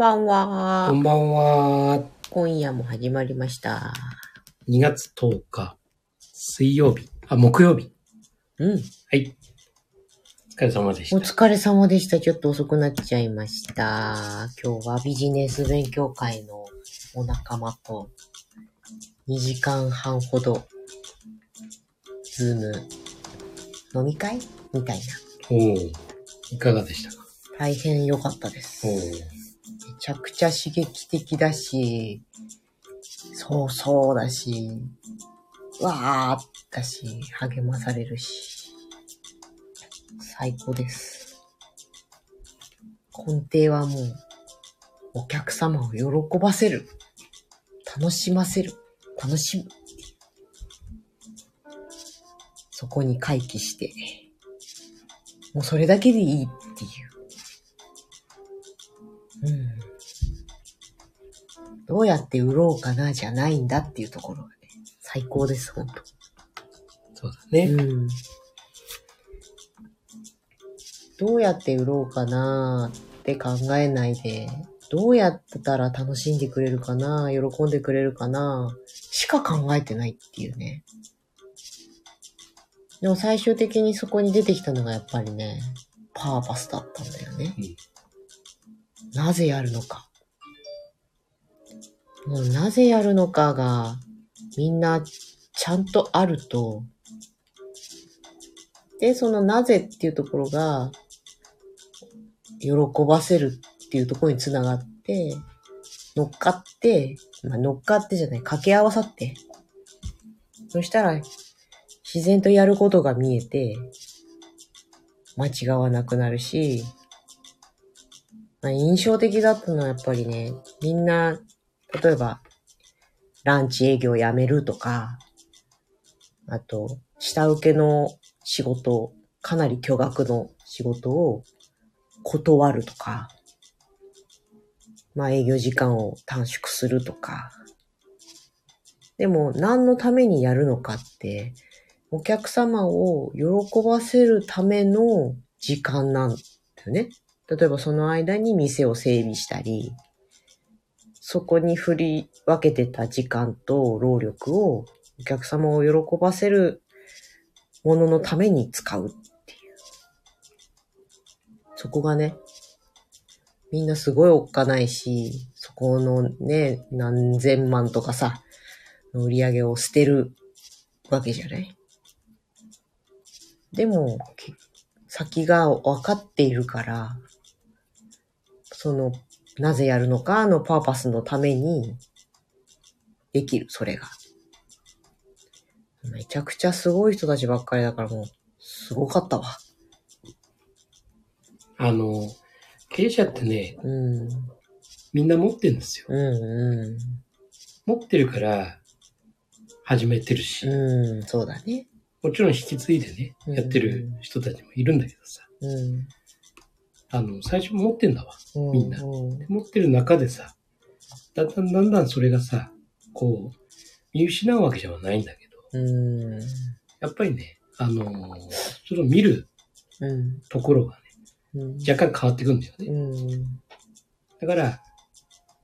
こんばんこは。んばんは。今夜も始まりました。2月10日、水曜日。あ、木曜日。うん。はい。お疲れ様でした。お疲れ様でした。ちょっと遅くなっちゃいました。今日はビジネス勉強会のお仲間と2時間半ほど、ズーム飲み会みたいな。おおいかがでしたか？大変良かったです。めちゃくちゃ刺激的だし、そうそうだし、わーだし、励まされるし、最高です。根底はもう、お客様を喜ばせる。楽しませる。楽しむ。そこに回帰して、もうそれだけでいいっていう。うやって売ろうかなじゃないんだっていうところがね、最高です、ほんと。そうだね。うん。どうやって売ろうかなって考えないで、どうやったら楽しんでくれるかな喜んでくれるかなしか考えてないっていうね。でも最終的にそこに出てきたのがやっぱりね、パーパスだったんだよね。うんなぜやるのか。もうなぜやるのかが、みんなちゃんとあると、で、そのなぜっていうところが、喜ばせるっていうところにつながって、乗っかって、まあ、乗っかってじゃない、掛け合わさって、そしたら、自然とやることが見えて、間違わなくなるし、まあ、印象的だったのはやっぱりね、みんな、例えば、ランチ営業やめるとか、あと、下請けの仕事、かなり巨額の仕事を断るとか、まあ営業時間を短縮するとか。でも何のためにやるのかって、お客様を喜ばせるための時間なんだよね。例えばその間に店を整備したり、そこに振り分けてた時間と労力をお客様を喜ばせるもののために使うっていう。そこがね、みんなすごいおっかないし、そこのね、何千万とかさ、の売り上げを捨てるわけじゃないでも、先が分かっているから、その、なぜやるのかのパーパスのために、できる、それが。めちゃくちゃすごい人たちばっかりだからもう、すごかったわ。あの、経営者ってね、うん。みんな持ってるんですよ。うんう持ってるから、始めてるし、ん。うん、そうだね。もちろん引き継いでね、うんやってる人たちもいるんだけどさ、うん。あの、最初持ってんだわ。うみんなうん持ってる中でさ、だんだんだんだんそれがさ、こう、見失うわけじゃないんだけど、うん。やっぱりね、あのそれを見るうん。ところがね、うん。若干変わってくるんだよね。うん。だから、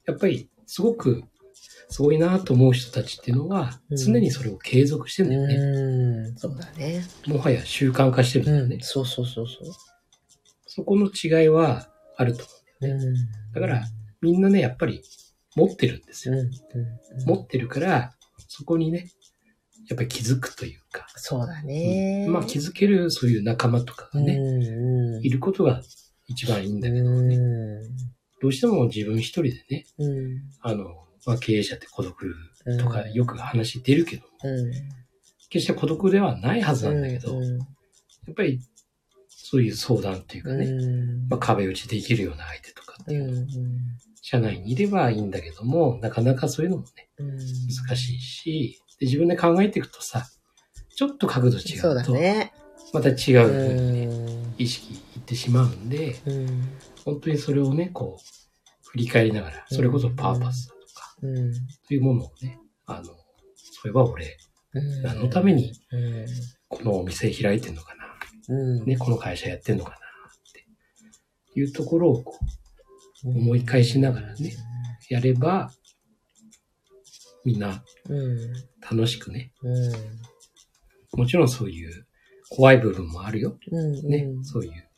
やっぱり、すごく、すごいなと思う人たちっていうのは、うん常にそれを継続してんだよね。うん。そうだね。もはや習慣化してるんだよね。うん。そうそうそうそそこの違いはあると思う。うん。だから、う。みんなね、やっぱり持ってるんですうん。よ。うん。持ってるから、そこにね、やっぱり気づくというか、そうだね。まあ気づけるそういう仲間とかがね、うん。いることが一番いいんだけど、うん。どうしても自分一人でね、うん。あの、まあ経営者って孤独うん。とかよく話出るけど、うん。決して孤独ではないはずなんだけど、うん。やっぱりそういう相談っていうかね、うん。まあ、壁打ちできるような相手とかっていうの、うん。社内にいればいいんだけども、なかなかそういうのもね、うん。難しいし、で自分で考えていくとさ、ちょっと角度違そうと、ね。また違うふう。意識いってしまうんで、うん。本当にそれをね、こう、振り返りながら、それこそパーパスだとか、うん。というものをね、あの、そういえば俺、うん何のためにうん。このお店開いてんのかな、うん。ね、この会社やってんのかな、っていうところをこ思い返しながらね。やれば、みんなうん。楽しくね。うん。もちろんそういう怖い部分もあるよ。うん。ね。そういう。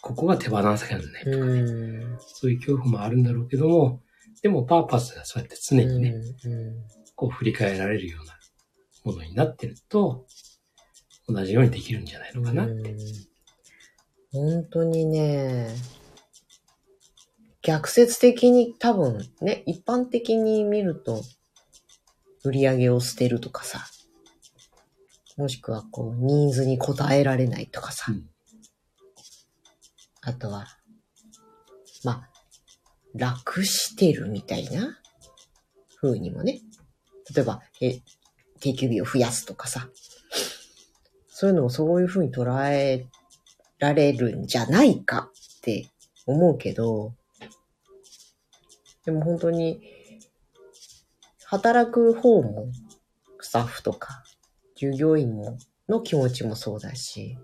ここが手放せないとかね。うん。そういう恐怖もあるんだろうけども、でもパーパスがそうやって常にね、うん。こう振り返られるようなものになってると、同じようにできるんじゃないのかな。うん。本当にね、逆説的に多分ね、一般的に見ると、売り上げを捨てるとかさ、もしくはこう、ニーズに応えられないとかさ、うん。あとは、まあ、楽してるみたいな風にもね、例えば、え、定休日を増やすとかさ、そういうのをそういう風に捉えられるんじゃないかって思うけど、でも本当に、働く方も、スタッフとか、従業員も、の気持ちもそうだし、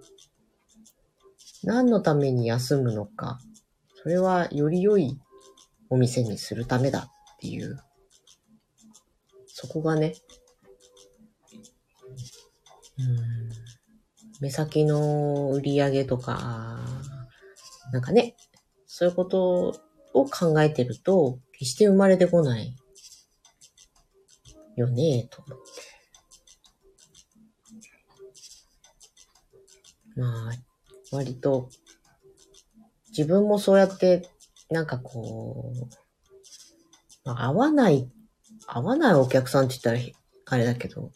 何のために休むのか、それはより良いお店にするためだっていう、そこがね、うん、目先の売り上げとか、なんかね、そういうことを考えてると、決して生まれてこないよね、と思って。まあ、割と、自分もそうやって、なんかこう、まあ、合わない、合わないお客さんって言ったらあれだけど、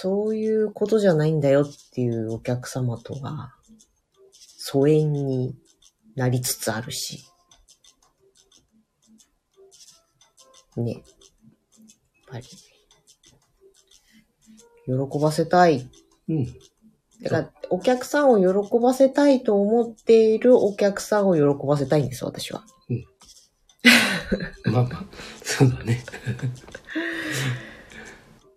そういうことじゃないんだよっていうお客様とは、疎遠になりつつあるし、ね。やっぱり、喜ばせたいうん。だから、お客さんを喜ばせたいと思っているお客さんを喜ばせたいんです、私は。まあまあ、そうだね。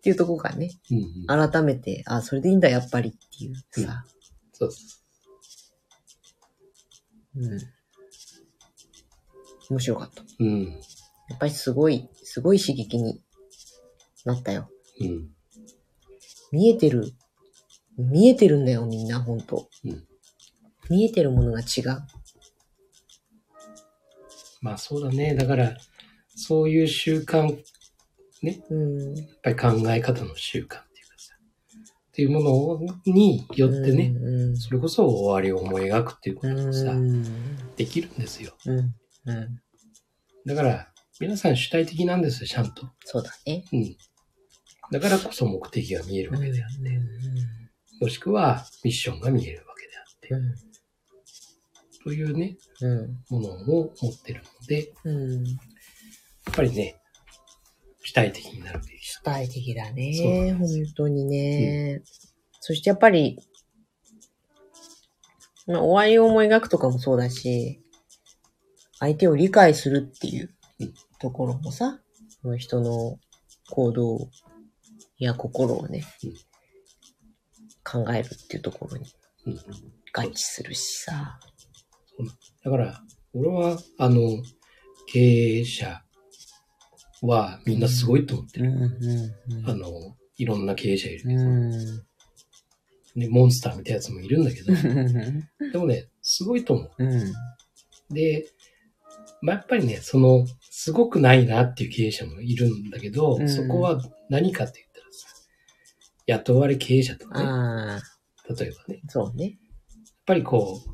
っていうとこがね、うん、うん。改めて、あ、それでいいんだ、やっぱりっていうさ。そうそうん。面白かった。う。うん。やっぱりすごい、すごい刺激になったよ。うん。見えてる。見えてるんだよ、みんな、ほんと。うん見えてるものが違う。まあそうだね。だから、そういう習慣、うん。やっぱり考え方の習慣っていうかさ、っていうものによってね、うん。それこそ終わりを思い描くっていうこうん。とがさ、うん。できるんですよ。うん。うん。だから、皆さん主体的なんですよ、ちゃんと。そうだね。うん。だからこそ目的が見えるわけであって、うもしくはミッションが見えるわけであって、ん。というね、うん。ものを持ってるので、うん。やっぱりね、主体的になるべき主体的だね。本当にね。そしてやっぱり、まあ、終わりを思い描くとかもそうだし、相手を理解するっていううんところもさ、その人の行動や心をね、うん考えるっていうところにうん合致するしさ。だから、俺は、あの、経営者はみんなすごいと思ってる。うんあの、いろんな経営者いるけど、うん。ね、モンスターみたいなやつもいるんだけど、うん。でもね、すごいと思う。うん。で、まあ、やっぱりね、その、すごくないなっていう経営者もいるんだけど、うんそこは何かって言ったらさ、雇われ経営者とかね、例えばね、やっそうね。ぱりこう、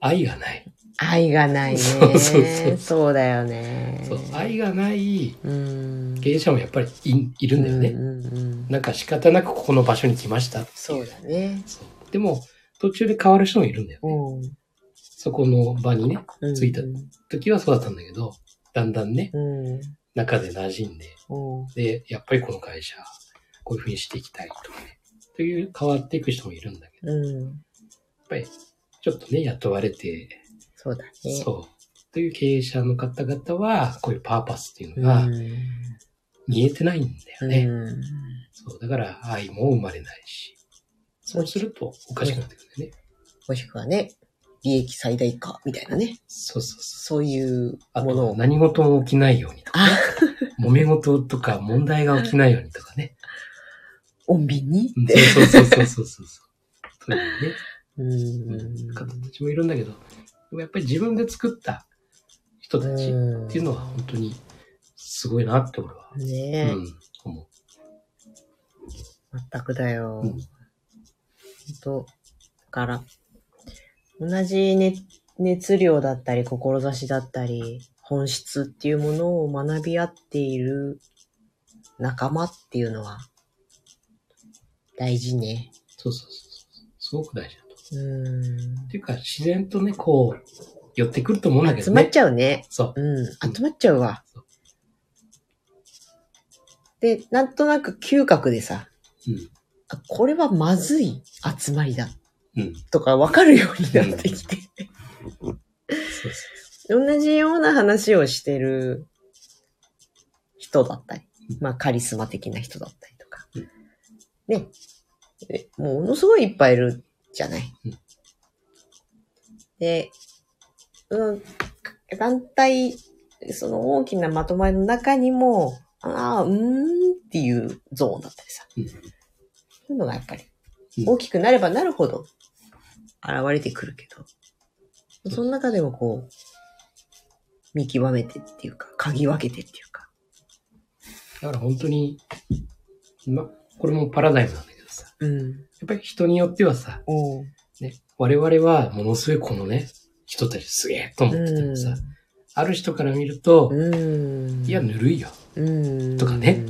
愛がない。愛がないね。そうそうそうそうだよね。そう、愛がないうん。経営者もやっぱりいいるんだよね。うんうんうんなんか仕方なくここの場所に来ましたそうだね。そうでも、途中で変わる人もいるんだよね。うん。そこの場にね、うん着いた時はそうだったんだけど、だんだんね、うん。中で馴染んで、うん。で、やっぱりこの会社、こういう風にしていきたいとかね、という変わっていく人もいるんだけど、うん。やっぱりちょっとね、雇われて、そうだね。そう、という経営者の方々は、こういうパーパスっていうのがうん。見えてないんだよね。うん。そう、だから愛も生まれないし、そうするとおかしくなってくるんだよね。もしくはね、利益最大化みたいなね。そうそうそう。そういうあものを。と何事も起きないようにとか、あ、揉め事とか問題が起きないようにとかね。穏便に？そうそうそうそうそう。そういうね。うん。方たちもいるんだけど、でもやっぱり自分で作った人たちっていうのは本当にすごいなって俺は、ねえ、うん、思全くだよ。うん本当だから、同じ、ね、熱量だったり、志だったり、本質っていうものを学び合っている仲間っていうのは、大事ね。う。そうそうそう。すごく大事だと。うん。っていうか、自然とね、こう、寄ってくると思うんだけどね。集まっちゃうね。そう。うん。集まっちゃうわそう。で、なんとなく嗅覚でさ、うん。あこれはまずい集まりだうん。とか分かるようになってきて。そうそう。同じような話をしてる人だったり、まあカリスマ的な人だったりとかうん。ね。えものすごいいっぱいいるじゃないうん。で、うん、団体、その大きなまとまりの中にも、ああ、うーんっていうゾーンだったりさ。うんそういうのがやっぱりうん大きくなればなるほど現れてくるけど、その中でもこう、見極めてっていうか、嗅ぎ分けてっていうか。だから本当に、ま、これもパラダイムなんだけどさ、うん。やっぱり人によってはさ、ね、我々はものすごいこのね、人たちすげえと思っててもさ、ある人から見ると、うん。いや、ぬるいよ、うん。とかね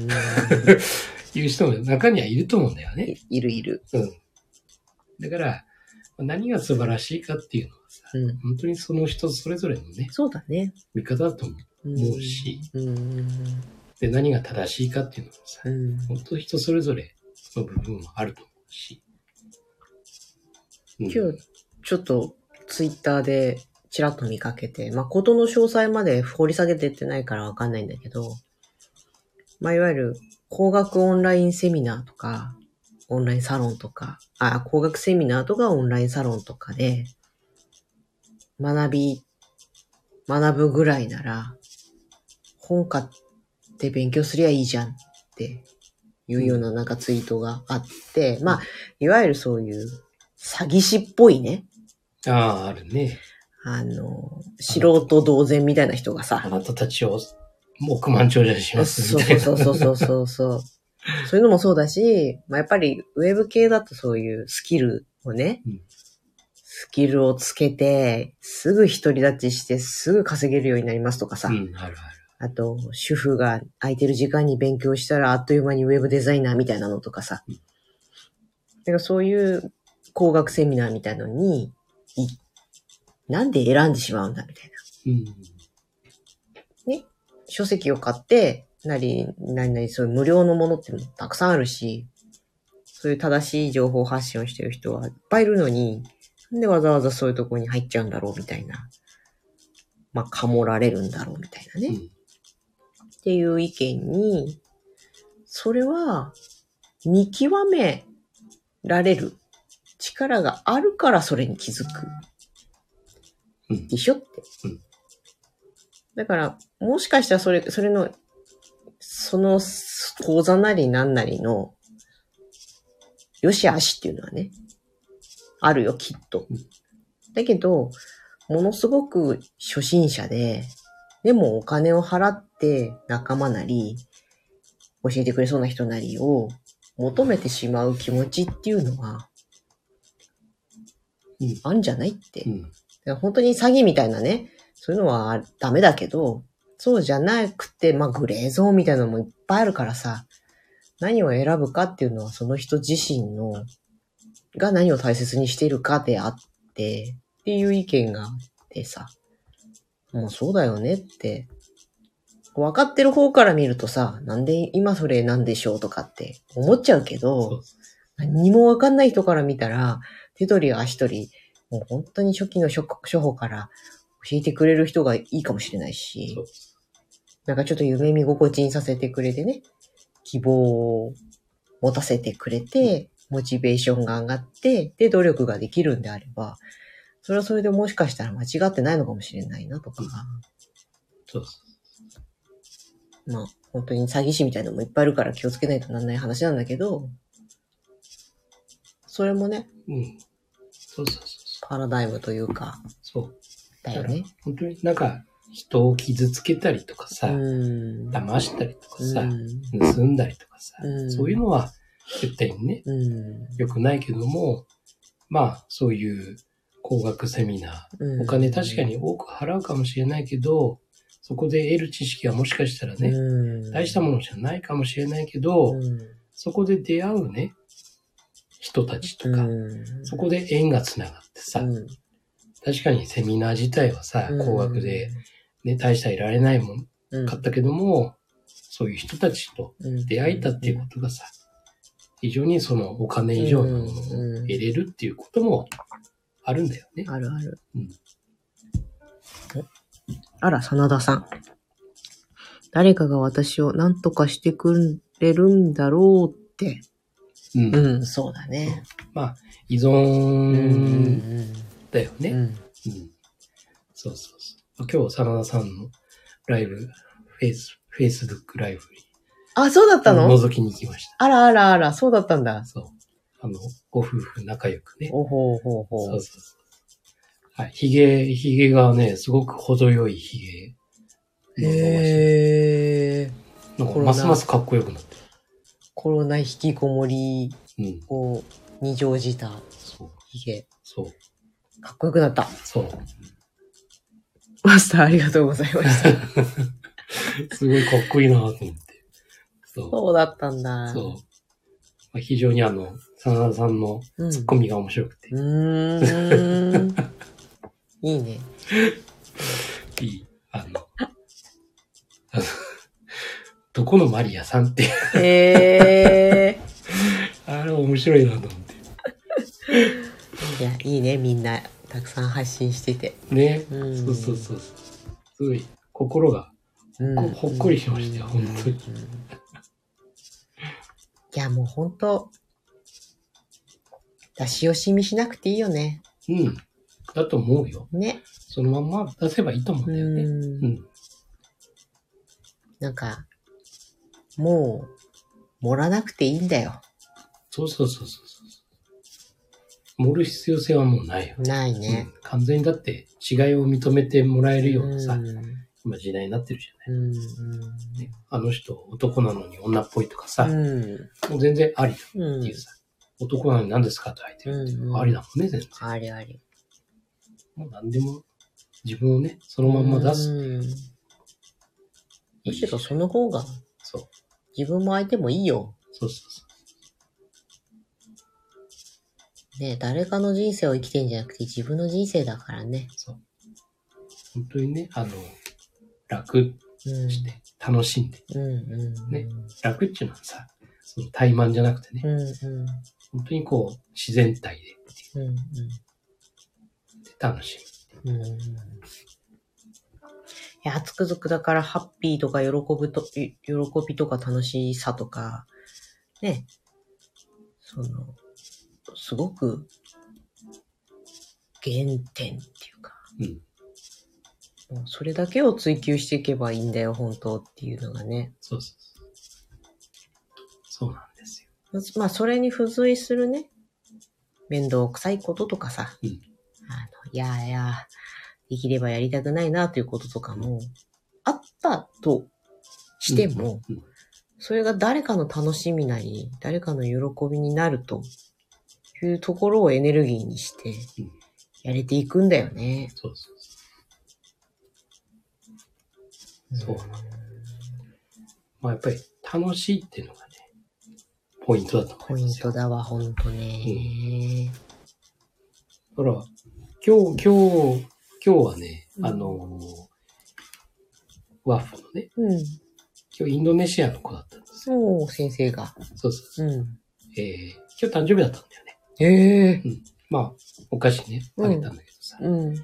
いう人も中にはいると思うんだよね。いいるいる。うん。だから、何が素晴らしいかっていうのはさ、うん。本当にその人それぞれのね、そうだね。見方だと思うし、うん。で、何が正しいかっていうのはさ、うん。本当人それぞれの部分もあると思うし。うん今日、ちょっとツイッターでちらっと見かけて、まあ、ことの詳細まで掘り下げてってないからわかんないんだけど、まあ、いわゆる工学オンラインセミナーとか、オンラインサロンとか、あ、工学セミナーとかオンラインサロンとかで、学び、学ぶぐらいなら、本買って勉強すりゃいいじゃんっていうようななんかツイートがあって、まあ、いわゆるそういう詐欺師っぽいね、ああ、あるね。あの、素人同然みたいな人があさ、なたたちを億万長者にしますそうみたいな。そうそうそうそうそう。そういうのもそうだし、まあ、やっぱりウェブ系だとそういうスキルをね、うんスキルをつけて、すぐ独り立ちして、すぐ稼げるようになりますとかさ、うん、あるある。あと、主婦が空いてる時間に勉強したらあっという間にウェブデザイナーみたいなのとかさ。うんだからそういう工学セミナーみたいなのに、いなんで選んでしまうんだみたいな。うん。書籍を買って、なり、なになに、そういう無料のものってたくさんあるし、そういう正しい情報発信をしてる人はいっぱいいるのに、なんでわざわざそういうところに入っちゃうんだろうみたいな。まあ、かもられるんだろうみたいなね。うん。っていう意見に、それは見極められる力があるからそれに気づく。うんでしょって。うんだから、もしかしたらそれ、それの、その講座なりなんなりの、よしあしっていうのはね、あるよ、きっとうん。だけど、ものすごく初心者で、でもお金を払って仲間なり、教えてくれそうな人なりを求めてしまう気持ちっていうのは、うんあんじゃないって。うん。だから本当に詐欺みたいなね、そういうのはダメだけど、そうじゃなくて、まあグレーゾーンみたいなのもいっぱいあるからさ、何を選ぶかっていうのはその人自身の、が何を大切にしているかであって、っていう意見があってさ、もうそうだよねって、分かってる方から見るとさ、なんで今それなんでしょうとかって思っちゃうけそどう、何にも分かんない人から見たら、手取り足取り、もう本当に初期の処処方から教えてくれる人がいいかもしれないしなんかちょっと夢見心地にさせてくれてね、希望を持たせてくれて、モチベーションが上がって、で、努力ができるんであれば、それはそれでもしかしたら間違ってないのかもしれないなとか、そうそまあ、本当に詐欺師みたいなのもいっぱいいるから気をつけないとなんない話なんだけど、それもね、う。うん。そうそうそうそう。パラダイムというか、そう。だよね。本当になんか人を傷つけたりとかさ、うん。騙したりとかさ、うん盗んだりとかさ、うんそういうのは絶対にね、うん良くないけども、まあそういう高額セミナー、うん。お金確かに多く払うかもしれないけど、そこで得る知識はもしかしたらね、うん。大したものじゃないかもしれないけど、うん。そこで出会うね、人たちとか、うん。そこで縁がつながってさ、うん。確かにセミナー自体はさ、うん。高額で、ね、大したいられないもんうん。買ったけども、そういう人たちとうん。出会えたっていうことがさ、非常にそのお金以上のものを得れるっていうこともあるんだよね。あるある。うんあら、真田さん。誰かが私を何とかしてくれるんだろうって。うん。うん、そうだね。まあ、依うん。存だよね。うん。うん。そうそうそう。今日、真田さんのライブ、フェイス、フェイスブックライブにあ、そうだったの？覗きに行きました。あらあらあら、そうだったんだ。そう。あの、ご夫婦仲良くね。おほうほうほう。そうそうそう。はい。髭、髭がね、すごく程よい髭。へー。なんかますますかっこよくなってコロナ引きこもり。を二乗じたそう。ヒゲ。そう。かっこよくなった。そう。マスターありがとうございました。すごいかっこいいなと思って。そう。そうだったんだ。そう。まあ、非常にあの、真田さんのうん。ツッコミが面白くて、うーん。いいね。いい。あの、あのどこのマリアさんって、へえ。あれ面白いなと思って。いや、いいね、みんな。たくさん発信してて。ね。うんそうそうそうそう。すごい、心が、ほっこりしましたよ本当にいや、もう本当出し惜しみしなくていいよね。うん。だと思うよ。ね。そのまんま出せばいいと思うんだよね。うんうん。なんか、もう、盛らなくていいんだよ。そうそうそうそうそう。盛る必要性はもうないよ。ないねう。ん完全にだって違いを認めてもらえるようなさ、うん今時代になってるじゃうんない、ねあの人男なのに女っぽいとかさ、うんもう全然ありだってうんいうさ、男なのに何ですかと相手るっていうのはありだもんね、全然。ありあり。もう何でも自分をね、そのまんま出す。うんむしろその方がそう。自分も相手もいいよ。そうそうそね誰かの人生を生きてんじゃなくて自分の人生だからね。う。本当にね、あの、楽うん。して、楽しんで。うんうん。ね楽っていうのはさ、その怠慢じゃなくてね、うんうん。本当にこう、自然体でっていううん楽しうん。うん。いや、つくづくだからハッピーとか喜ぶと、い喜びとか楽しさとか、ね、その、すごく原点っていうか、み。うん。もうそれだけを追求していけばいいんだよ、本当っていうのがね。そうそうそう。そうなん。まあ、それに付随するね、面倒くさいこととかさ、うんあの、いやいや、できればやりたくないなということとかも、あったとしても、うんうんそれが誰かの楽しみなり、誰かの喜びになるというところをエネルギーにしてうん、やれていくんだよね。そうそうそう。そうなの。まあやっぱり楽しいっていうのがね、ポイントだとポイン思いますよ。トだわ、ほんとね。だから、今日、今日、今日はね、うんあのーワッフのね、うん。今日インドネシアの子だったんですよ。そう、先生が。そうそうそう。うん。えー、今日誕生日だったんだよね。へえ。まあ、お菓子ね、あげたんだけどさ。うん。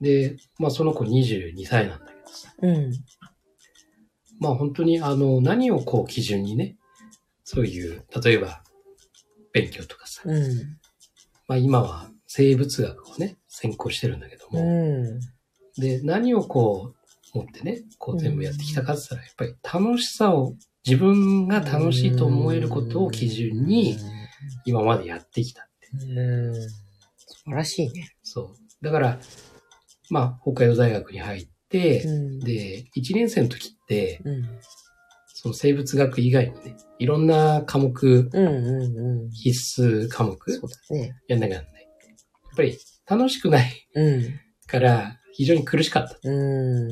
で、まあその子22歳なんだけどさ。うん。まあ本当にあの、何をこう基準にね、そういう、例えば、勉強とかさ、うん。まあ今は生物学をね、専攻してるんだけどうも、ん。で、何をこう、持ってね、こう全部やってきたかって言ったら、やっぱり楽しさを、自分が楽しいと思えることを基準に、今までやってきたって。うん。素晴らしいね。そう。だから、まあ、北海道大学に入って、んで、1年生の時って、うん。その生物学以外にね、いろんな科目、うんうんうん。必須科目そうだね。やんなきゃなんない。やっぱり楽しくないうん。から非常に苦しかった。うん。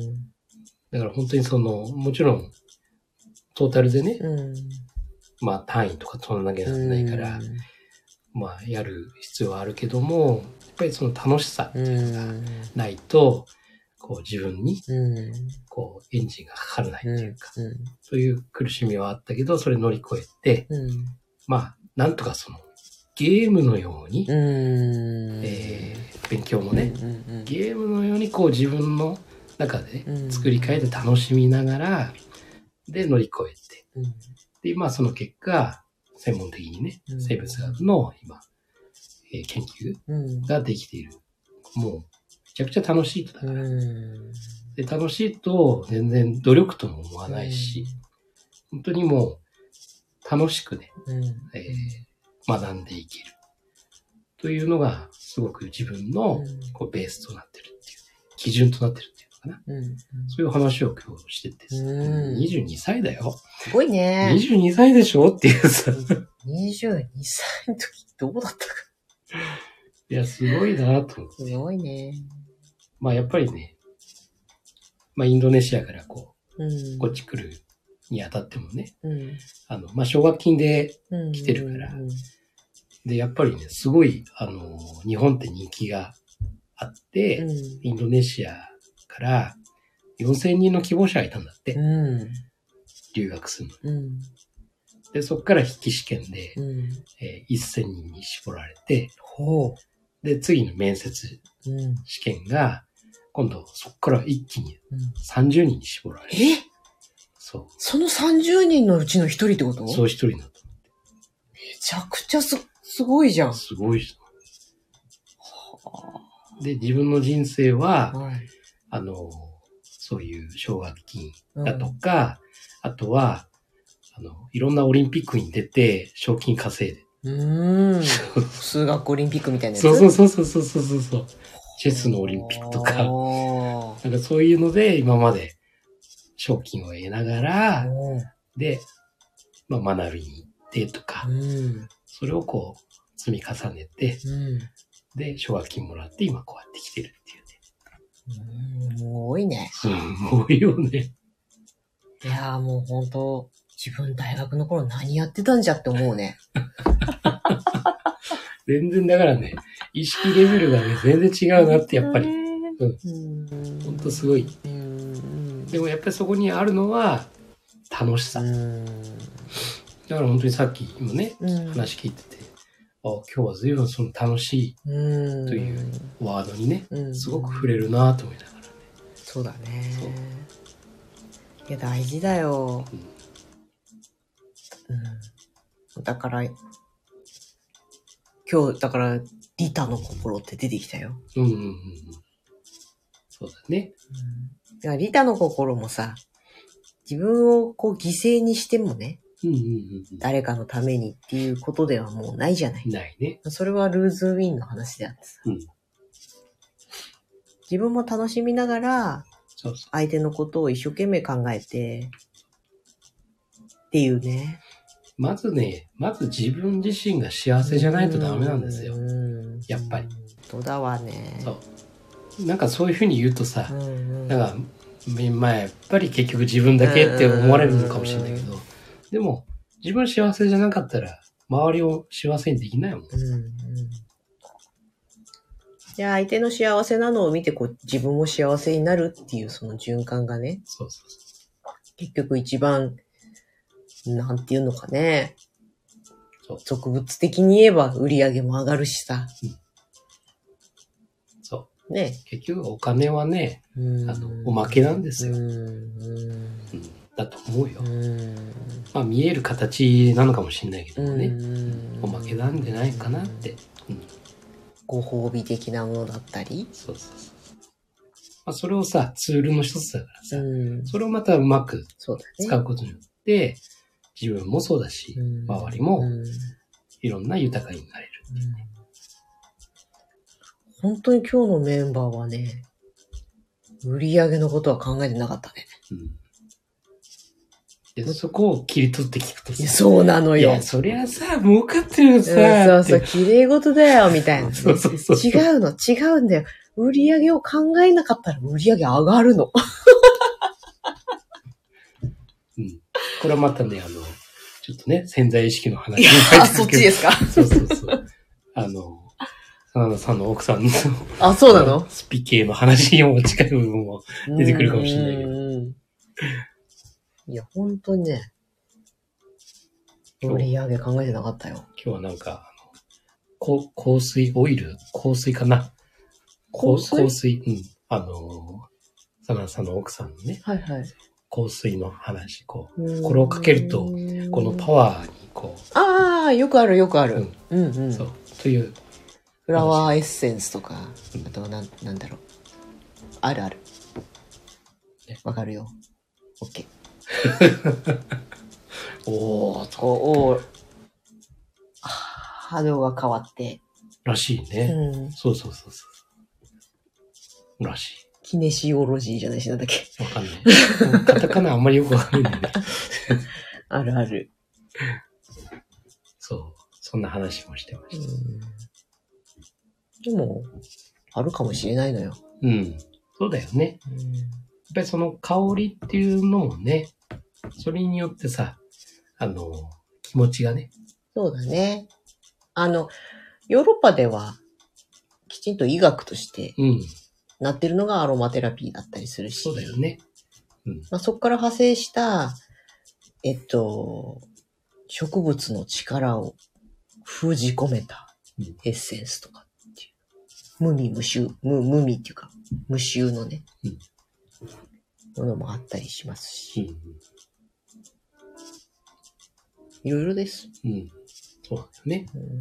だから本当にその、もちろん、トータルでね、うん。まあ単位とか取らなきゃなんないから、まあやる必要はあるけども、やっぱりその楽しさうん。ないと、こう自分にうん。こうエンジンがかからないっていうか、うん。そういう苦しみはあったけど、それ乗り越えて、うん。まあなんとかそのゲームのように、うん。えー勉強もね、ゲームのようにこう自分の中でうん作り変えて楽しみながら、で乗り越えて、うん。で、まあその結果、専門的にねう、ん生物学の今、えー研究うん。ができている。もう、めちゃくちゃ楽しいとだから。うん。で、楽しいと全然努力とも思わないし、本当にもう、楽しくね、うん。えー学んでいける。というのが、すごく自分のうんこうベースとなってるっていう、基準となってるっていうのかな。うん。そういう話を今日してて、うん22歳だよ。すごいね。22歳でしょっていうさ。22歳の時どうだったか。いや、すごいなと思って。すごいね。まあやっぱりね、まあインドネシアからこうこっち来るにあたってもね、うん。あの、まあ奨学金で、うん。来てるからうんで、やっぱりね、すごい、あの、日本って人気があって、うん。インドネシアから4000人の希望者がいたんだって、うん。留学するの。で、そこから筆記試験で、うん。えー1000人に絞られて、ほで、次の面接。試験が、今度そこから一気にうん30人に絞られる。え？そその30人のうちの一人ってこと？う。そう一人になっめちゃくちゃす、すごいじゃんた。。すごい人。で、自分の人生は、はい。あの、そういう奨学金うんだとか、あとは、あの、いろんなオリンピックに出て、賞金稼いで。うーん。数学オリンピックみたいなやつ？そうそうそうそうそうそう。チェスのオリンピックとか、なんかそういうので、今まで賞金を得ながら、で、まあ、学びに行ってとかう、ん。それをこう、積み重ねて、うん。で、奨学金もらって、今こうやって来てるっていうね。うんすごいね。すごいよね。いやーもう本当自分大学の頃何やってたんじゃって思うね。全然だからね、意識レベルがね、全然違うなって、やっぱり。うん。ほんとすごい。うん。でもやっぱりそこにあるのは、楽しさ。うん。だから本当にさっきもね、うん話聞いてて、あ、今日は随分その楽しうん。といういワードにね、うん。すごく触れるなと思いながらね。そうだね。いや、大事だよ。うん。だから、今日、だから、リタの心って出てきたよ。うんうんうんうん。そうだね。うん。だから、リタの心もさ、自分をこう犠牲にしてもね、うんうんうん誰かのためにっていうことではもうないじゃないうん。。ないね。それはルーズウィンの話であってさ。うん自分も楽しみながら、相手のことを一生懸命考えて、っていうね。う。まずね、まず自分自身が幸せじゃないとダメなんですよ。うんやっぱり。本当だわね。そう。なんかそういうふうに言うとさ。なんか、まあやっぱり結局自分だけって思われるのかもしれないけど、でも、自分幸せじゃなかったら、周りを幸せにできないもん。うんうん。じゃあ相手の幸せなのを見てこう自分も幸せになるっていうその循環がね、そうそうそ結局一番、なんていうのかね。そう俗物的に言えば売り上げも上がるしさ。う。そう。ね。結局お金はね、うんあの、おまけなんですよ。うんうんだと思うよ。うんまあ見える形なのかもしれないけどもね。うんおまけなんじゃないかなって。うんご褒美的なものだったり？そうそうそう。まあ、それをさ、ツールの一つだからさ、うん。それをまたうまく。使うことによって、自分もそうだし、うん周りもうんいろんな豊かになれる。本当に今日のメンバーはね、売り上げのことは考えてなかったね。うん。で、そこを切り取って聞くとさ、そうなのよ。いや、そりゃさ、儲かってるようんさ、そうそう、綺麗事だよ、みたいなね、そうそうそう違うの、違うんだよ。売り上げを考えなかったら売り上げ上がるの。うん。これはまたね、あの、ちょっとね、潜在意識の話に入あ、ってそっちですか？そうそうそう。あの、真田さんの奥さんの、あ、そうなの？スピ系の話にも近い部分も。出てくるかもしれないけどど。いや、本当にね、売り上げ考えてなかったよ。今日はなんか、あのこ香水、オイル？香水かな？香水？香水？うん。あの、真田さんの奥さんのね、はいはい。香水の話、こここれをかけるとう、このパワーにこああ、よくあるよくある。うんうんうん。う、そう、という、フラワーエッセンスとかう、んあとはなん、なんだろう。あるあるね。わかるよ。オッケー。おー、おお波動が変わって、らしいね。うん。そうそうそうそう。らしキネシオロジーじゃないし、なんだっけ。い。わかんない。カタカナあんまりよくわかんないん。あるある。そう。そんな話もしてまうした。ん。でも、あるかもしれないのよ。うん。そうだよね。やっぱりその香りっていうのもね、それによってさ、あの、気持ちがね、そうだね。あの、ヨーロッパでは、きちんと医学としてうん。なってるのがアロマテラピーだったりするし。そうだよね。まあ、そこから派生した、えっと、植物の力を封じ込めたうんエッセンスとかっていう。無味無臭、無無味っていうか、無臭のね、うんものもあったりしますし、うん。いろいろです。うん。そうだよね。うん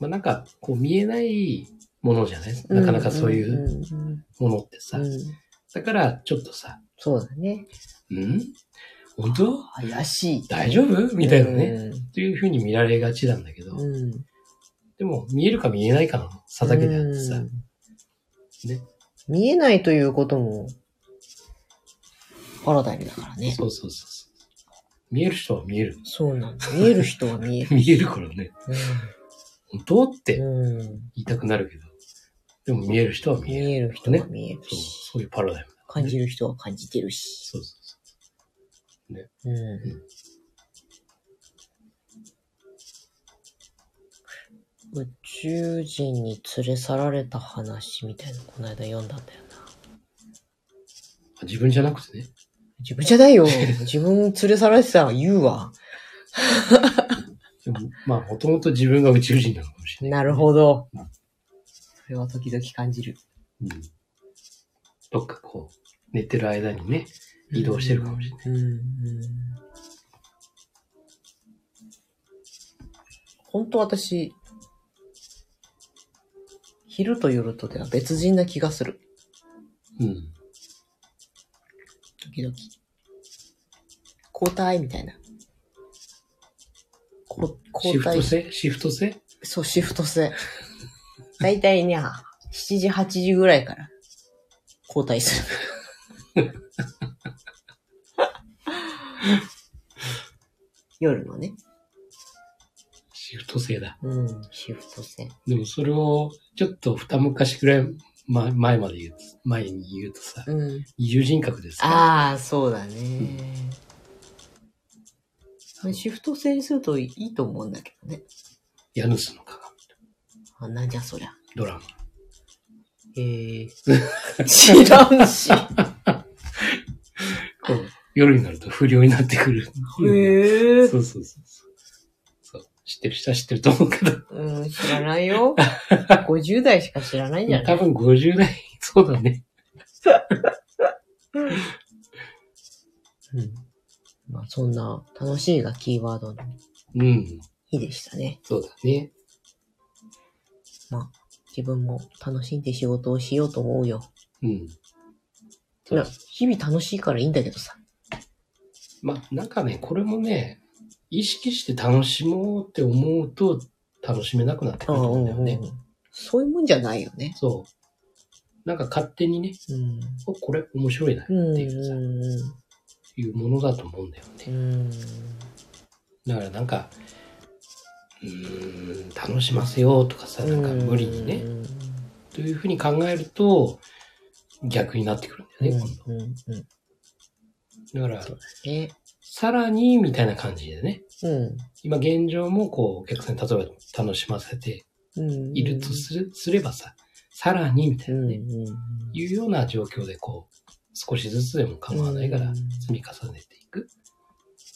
まあなんか、こう見えないものじゃない？なかなかそういううんものってさ。だから、ちょっとさ、そうだね。ん？本当？怪しい。大丈夫？みたいなね。うんっていう風に見られがちなんだけど、うん。でも見えるか見えないかの差だけであってさ、うんね。見えないということも、パラダイムだからね。そうそうそうそう。見える人は見える。そうなんだ。見える人は見える。見えるからね。本当？って言いたくなるけど、でも見える人は見見える。える人は見えるそう、し、そういうパラダイムだ、感じる人は感じてるし。そうそうそうん。宇宙人に連れ去られた話みたいなのこの間読んだんだよな。う。自分じゃなくてね。自分じゃないよ。自分連れ去られてたら言うわ。でもまあ、もともと自分が宇宙人なのかもしれない。なるほど。それは時々感じる。うん。どっかこう、寝てる間にね、移動してるかもしれない。うんうん本当私、昼と夜とでは別人な気がする。うん。時々。交代みたいな。こ交代シフト。制？シフト制？そう、シフト制。だいたいね、7時、8時ぐらいから交代する。夜のね。シフト制だ。うん、シフト制。でもそれを、ちょっと二昔くらい、ま、前まで言うと、前に言うとさ、うん。二重人格ですか？ああ、そうだね。シフト制にするといいと思うんだけどね。ヤヌスの鏡。あ、なんじゃそりゃ。ドラマ。へえ。知らんし。こう、夜になると不良になってくる。へえ。そうそうそうそう。そう。知ってる人は知ってると思うけど。うん、知らないよ。50代しか知らないんじゃない？多分50代、そうだね。うん。まあ、そんな楽しいがキーワードのうん。日でしたね。そうだね。まあ、自分も楽しんで仕事をしようと思うよ。うん。日々楽しいからいいんだけどさ。まあ、なんかね、これもね、意識して楽しもうって思うと楽しめなくなってくるんだよね。そういうもんじゃないよね。そう。なんか勝手にね、うん。おこれ面白いなってうん。いうさ、いうものだと思うんだよね。うん。だからなんか、うーん、楽しませようとかさ、なんか無理にね、うん。というふうに考えると、逆になってくるんだよね、今度。だから。さらに、みたいな感じでね、うん。今現状もこう、お客さんに例えば楽しませてうん。いるとする、すればさ、さらに、みたいうん。なね、いうような状況でこう、少しずつでも構わないからうん積み重ねていく。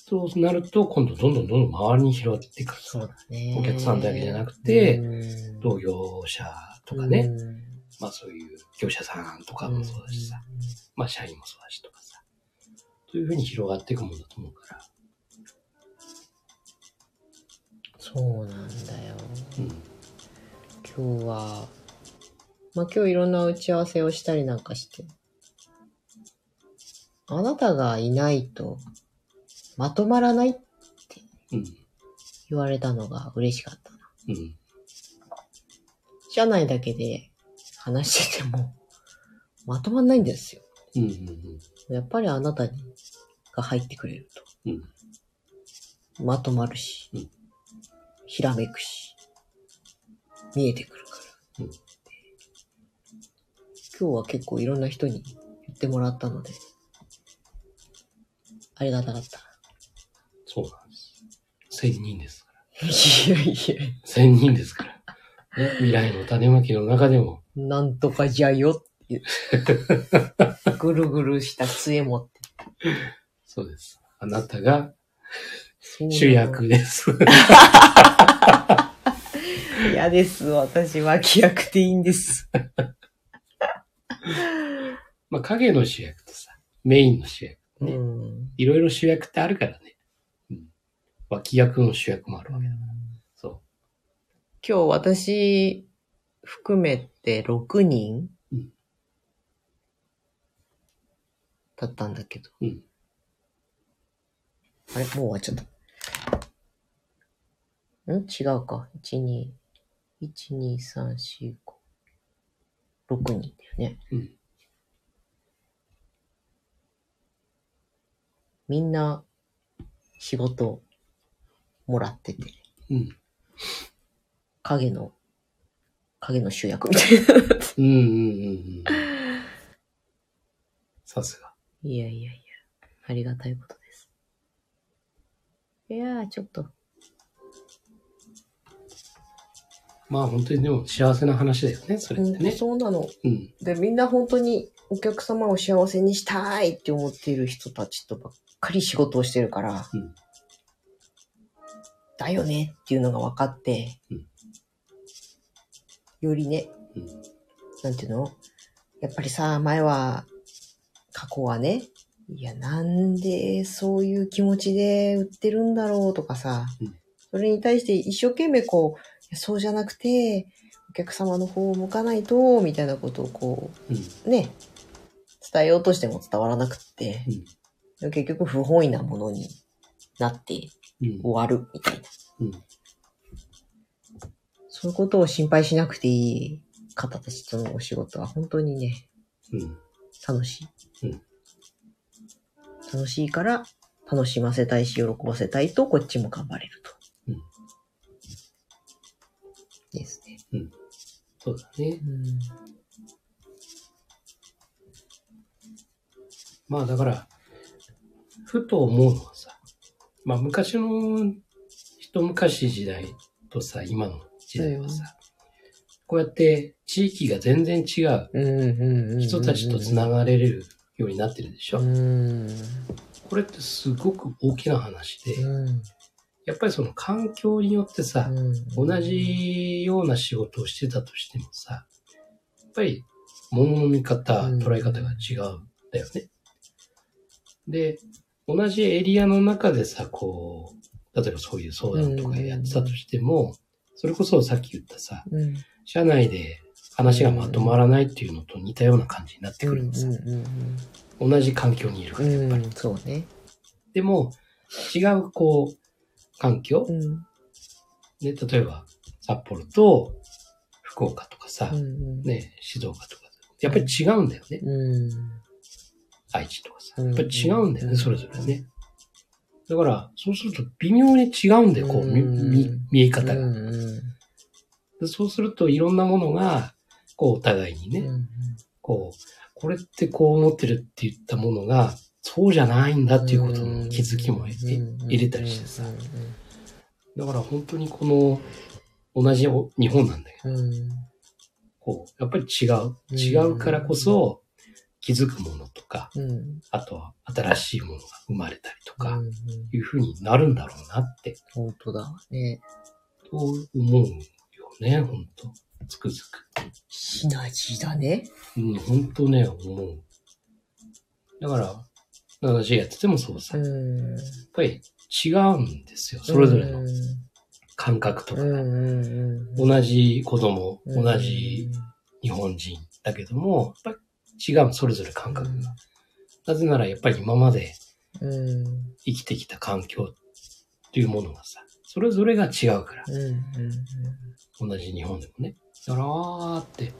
そうなると、今度どんどんどんどん周りに広がっていく。そうだね。お客さんだけじゃなくてうん同業者とかね、うんまあそういう業者さんとかもそうだしさ、まあ社員もそうだしとかさ、というふうに広がっていくもんだと思うから、そうなんだよ。うん。今日は、まあ今日いろんな打ち合わせをしたりなんかして、あなたがいないとまとまらないってうん。言われたのが嬉しかったな。うん。社内だけで話してても まとまんないんですよ。うん。うん。やっぱりあなたにが入ってくれるうん。とまとまるし、うんひらめくし、見えてくるから。うん今日は結構いろんな人に言ってもらったので、ありがたかった。そうなんです。千人ですから。いやいや、千人ですから。ね、未来の種まきの中でも、なんとかじゃよっていう。ぐるぐるした杖持って。そうです。あなたが主役です。嫌です。私は気役でいいんです。まあ影の主役とさ、メインの主役。ねうん。いろいろ主役ってあるからね。うん。脇役の主役もあるわけだから。そ今日私含めて6人うんだったんだけど。う。うん。あれ？もう終わっちゃった。ん？違うか。1、2、1、2、3、4、5。6人だよね。うん。みんな仕事もらってて、うん。影の、影の主役みたいな。うんうんうんうん。さすが。いやいやいや、ありがたいことです。いやー、ちょっと、まあ本当にでも幸せな話だよね、それってね。そうなの。うん。で、みんな本当にお客様を幸せにしたいって思っている人たちとばっかり仕事をしてるから、うんだよねっていうのが分かって、うんよりね、うん。なんていうの？やっぱりさ、前は、過去はね、いや、なんでそういう気持ちで売ってるんだろうとかさ、うんそれに対して一生懸命こう、そうじゃなくて、お客様の方を向かないと、みたいなことをこうね、伝えようとしても伝わらなくって、うん。結局不本意なものになってうん。終わるみたいな。うん。そういうことを心配しなくていい方たちとのお仕事は本当にね、うん。楽しい。うん楽しいから、楽しませたいし、喜ばせたいと、こっちも頑張れると。うんですね。そうだね。うん。まあだから、ふと思うのはさ、まあ昔の一昔時代とさ、今の時代はさ、こうやって地域が全然違う。人たちと繋がれるようになってるでしょ。うん。これってすごく大きな話で、うん。やっぱりその環境によってさ、うん同。じような仕事をしてたとしてもさ、やっぱり物の見方、うん捉え方が違うんだよね。で、同じエリアの中でさ、こう、例えばそういう相談とかやってたとしても、それこそさっき言ったさ、うん。社内で話がまとまらないっていうのと似たような感じになってくるんですよ。うん同じ環境にいるから、やっぱり。うん、そうね。でも、違う、こう、環境、うん。ね、例えば、札幌と福岡とかさ、うん。ね、静岡とか、やっぱり違うんだよね。うん。愛知とかさ。うん。やっぱり違うんだよね、うん。それぞれね。だから、そうすると微妙に違うんだよ、こう、見見え方が。そうすると、いろんなものが、こう、お互いにね、うんこう、これってこう思ってるって言ったものが、そうじゃないんだっていうことの気づきも入れたりしてさ。うんだから本当にこの、同じ日本なんだけど、うん。こう、やっぱり違う。違うからこそ、気づくものとか、うんあとは新しいものが生まれたりとか、うんうんいうふうになるんだろうなって、本当だね。と思うよね、本当つくづく。シナジーだね。うん、本当ね、思う。だから、私やっててもそうさ、やっん。ぱり違うんですよ、それぞれの感覚とかが。うんうんうん。同じ子供、うん同じ日本人だけども、やっぱり違う、それぞれ感覚が。なぜならやっぱり今までうん。生きてきた環境っていうものがさ、それぞれが違うから、うん同じ日本でもね。だから、あーって、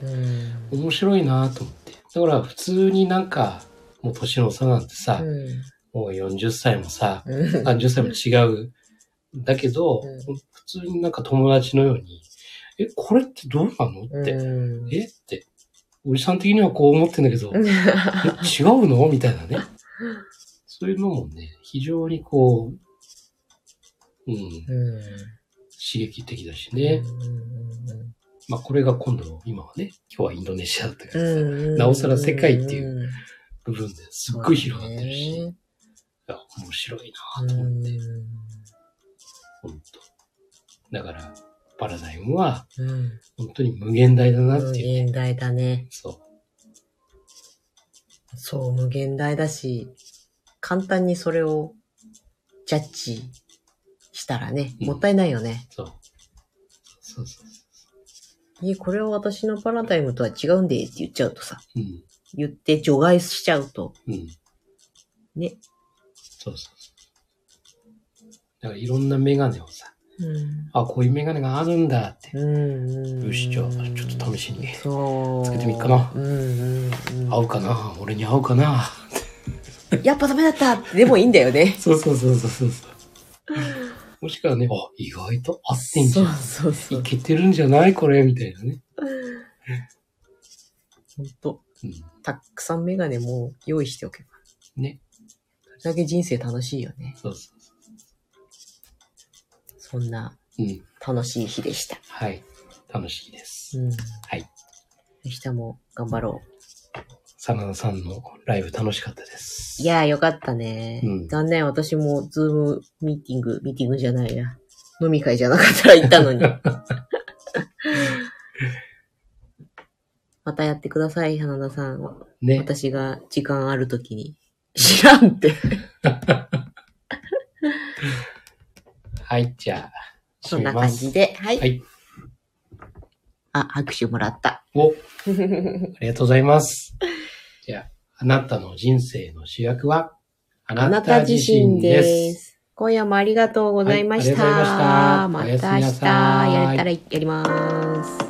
うん。面白いなと思って。だから普通になんか、もう年の差なんてさ、うん。もう40歳もさ、うん。30歳も違う。だけど、うん。普通になんか友達のように、え、これってどうなの？って、うんえ？って、おじさん的にはこう思ってんだけど、え違うの？みたいなね。そういうのもね、非常にこう、うん、うん刺激的だしね。まあこれが今度、今はね、今日はインドネシアだったけどさ、うん。なおさら世界っていう部分ですっごい広がってるし、いね。や、面白いなと思って、う本当だから、パラダイムはんうん本当に無限大だなっ無ていう、限大だね。そそう、無限大だし、簡単にそれをジャッジしたらね、うんもったいないよね。う、そう。そうそうえ、これは私のパラダイムとは違うんでって言っちゃうとさ、そう。うん、言って除外しちゃうと、うん。ね。そうそうそう。だからいろんなメガネをさ、うん。あ、こういうメガネがあるんだって。うん。よしじゃあちょっと試しにそう。つけてみっかな。合うかな？俺に合うかな？やっぱダメだったでもいいんだよね。そうそうそうそうそうそう。もしくはね、あ、意外と合ってんじそうゃん。そうそう。いけてるんじゃないこれ？みたいなね。ほんと。うん。たくさんメガネも用意しておけば。ね。それだけ人生楽しいよね。そうそそんな。楽しい日でした。はい。楽しいです。うん。はい。明日も頑張ろ真田さんのライブ楽しかったです。う。いやーよかったね。うん残念、私もズームミーティング、ミーティングじゃないや。飲み会じゃなかったら行ったのに。またやってください、花田さん。ね。私が時間あるときに。知らんって。はい、じゃあ、そんな感じで。はい。はい。あ、拍手もらった。お、ありがとうございます。じゃあ、あなたの人生の主役は、ああなた自身です。今夜もありがとうございました。はいましたまた明日やれたらやります。